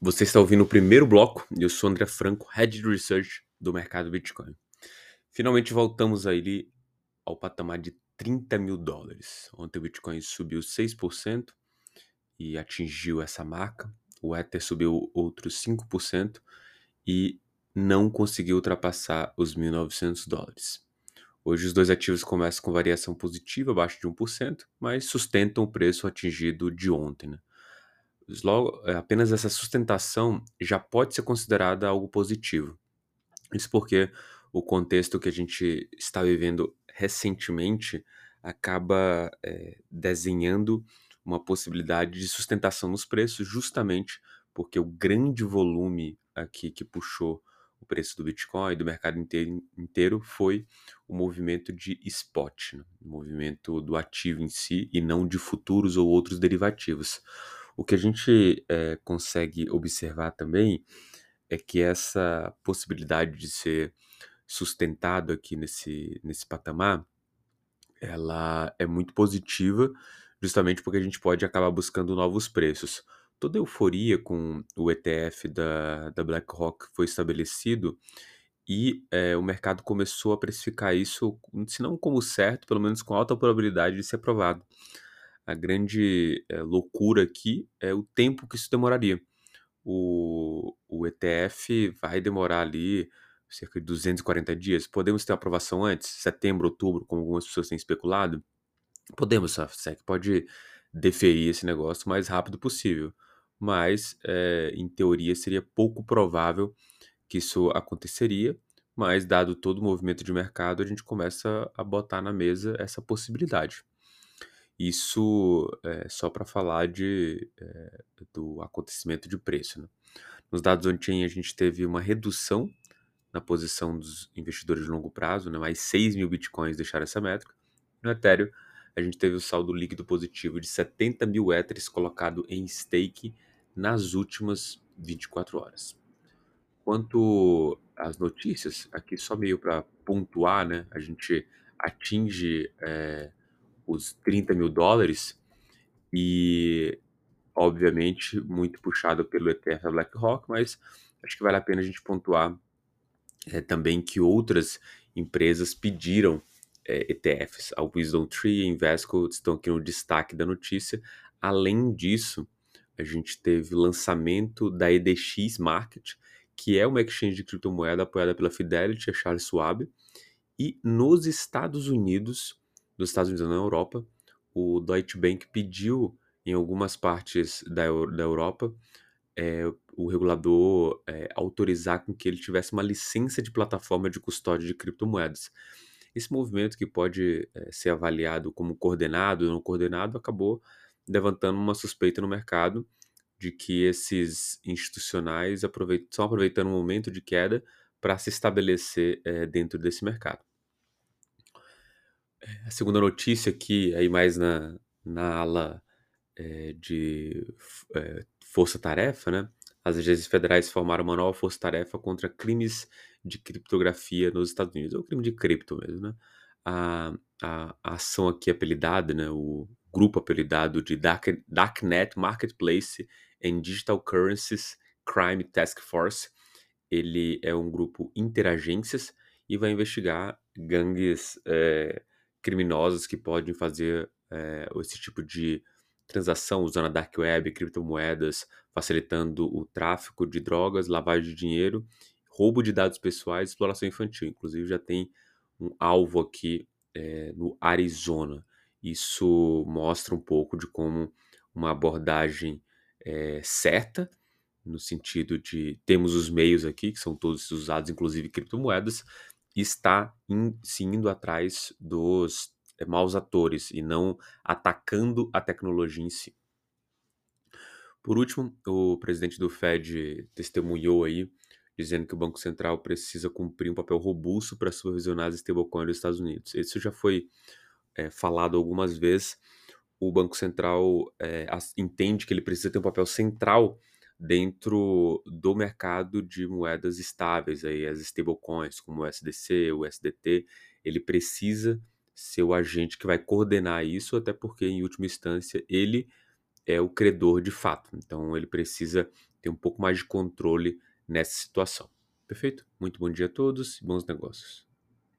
Você está ouvindo o primeiro bloco e eu sou André Franco, Head de Research do mercado Bitcoin. Finalmente voltamos aí ao patamar de 30 mil dólares. Ontem o Bitcoin subiu 6% e atingiu essa marca. O Ether subiu outros 5% e não conseguiu ultrapassar os 1.900 dólares. Hoje os dois ativos começam com variação positiva, abaixo de 1%, mas sustentam o preço atingido de ontem. Né? Logo, é, apenas essa sustentação já pode ser considerada algo positivo. Isso porque o contexto que a gente está vivendo recentemente acaba é, desenhando uma possibilidade de sustentação nos preços, justamente porque o grande volume aqui que puxou o preço do Bitcoin, do mercado inteiro, inteiro foi o movimento de spot, né? o movimento do ativo em si e não de futuros ou outros derivativos. O que a gente é, consegue observar também é que essa possibilidade de ser sustentado aqui nesse, nesse patamar, ela é muito positiva, justamente porque a gente pode acabar buscando novos preços. Toda a euforia com o ETF da, da BlackRock foi estabelecido e é, o mercado começou a precificar isso, se não como certo, pelo menos com alta probabilidade de ser aprovado a grande é, loucura aqui é o tempo que isso demoraria. O, o ETF vai demorar ali cerca de 240 dias. Podemos ter aprovação antes, setembro, outubro, como algumas pessoas têm especulado? Podemos, a SEC pode deferir esse negócio o mais rápido possível. Mas, é, em teoria, seria pouco provável que isso aconteceria. Mas, dado todo o movimento de mercado, a gente começa a botar na mesa essa possibilidade. Isso é só para falar de, é, do acontecimento de preço. Né? Nos dados on-chain, a gente teve uma redução na posição dos investidores de longo prazo, né? mais 6 mil bitcoins deixaram essa métrica. No Ethereum, a gente teve o saldo líquido positivo de 70 mil Ethers colocado em stake nas últimas 24 horas. Quanto às notícias, aqui só meio para pontuar, né? A gente atinge é, os 30 mil dólares e, obviamente, muito puxado pelo ETF da BlackRock, mas acho que vale a pena a gente pontuar é, também que outras empresas pediram é, ETFs. A Wisdom Tree e a Invesco estão aqui no destaque da notícia. Além disso, a gente teve o lançamento da EDX Market, que é uma exchange de criptomoeda apoiada pela Fidelity a Charles Schwab. E nos Estados Unidos, dos Estados Unidos na Europa, o Deutsche Bank pediu em algumas partes da, da Europa é, o regulador é, autorizar com que ele tivesse uma licença de plataforma de custódia de criptomoedas. Esse movimento que pode é, ser avaliado como coordenado ou não coordenado acabou levantando uma suspeita no mercado de que esses institucionais estão aproveitando o um momento de queda para se estabelecer dentro desse mercado. A segunda notícia aqui, aí mais na, na ala é, de é, força-tarefa, né? As agências federais formaram uma nova força-tarefa contra crimes de criptografia nos Estados Unidos, ou crime de cripto mesmo, né? A, a, a ação aqui apelidada, né? O grupo apelidado de Dark, Darknet Marketplace and Digital Currencies Crime Task Force, ele é um grupo interagências e vai investigar gangues é, criminosos que podem fazer é, esse tipo de transação usando a dark web, criptomoedas, facilitando o tráfico de drogas, lavagem de dinheiro, roubo de dados pessoais, exploração infantil. Inclusive já tem um alvo aqui é, no Arizona. Isso mostra um pouco de como uma abordagem é, certa, no sentido de temos os meios aqui, que são todos usados, inclusive criptomoedas, está in, se indo atrás dos é, maus atores e não atacando a tecnologia em si. Por último, o presidente do Fed testemunhou aí, dizendo que o Banco Central precisa cumprir um papel robusto para supervisionar as stablecoins dos Estados Unidos. Isso já foi é, falado algumas vezes. O Banco Central é, entende que ele precisa ter um papel central dentro do mercado de moedas estáveis, aí, as stablecoins, como o SDC, o SDT, ele precisa ser o agente que vai coordenar isso, até porque, em última instância, ele é o credor de fato. Então ele precisa ter um pouco mais de controle nessa situação. Perfeito? Muito bom dia a todos e bons negócios.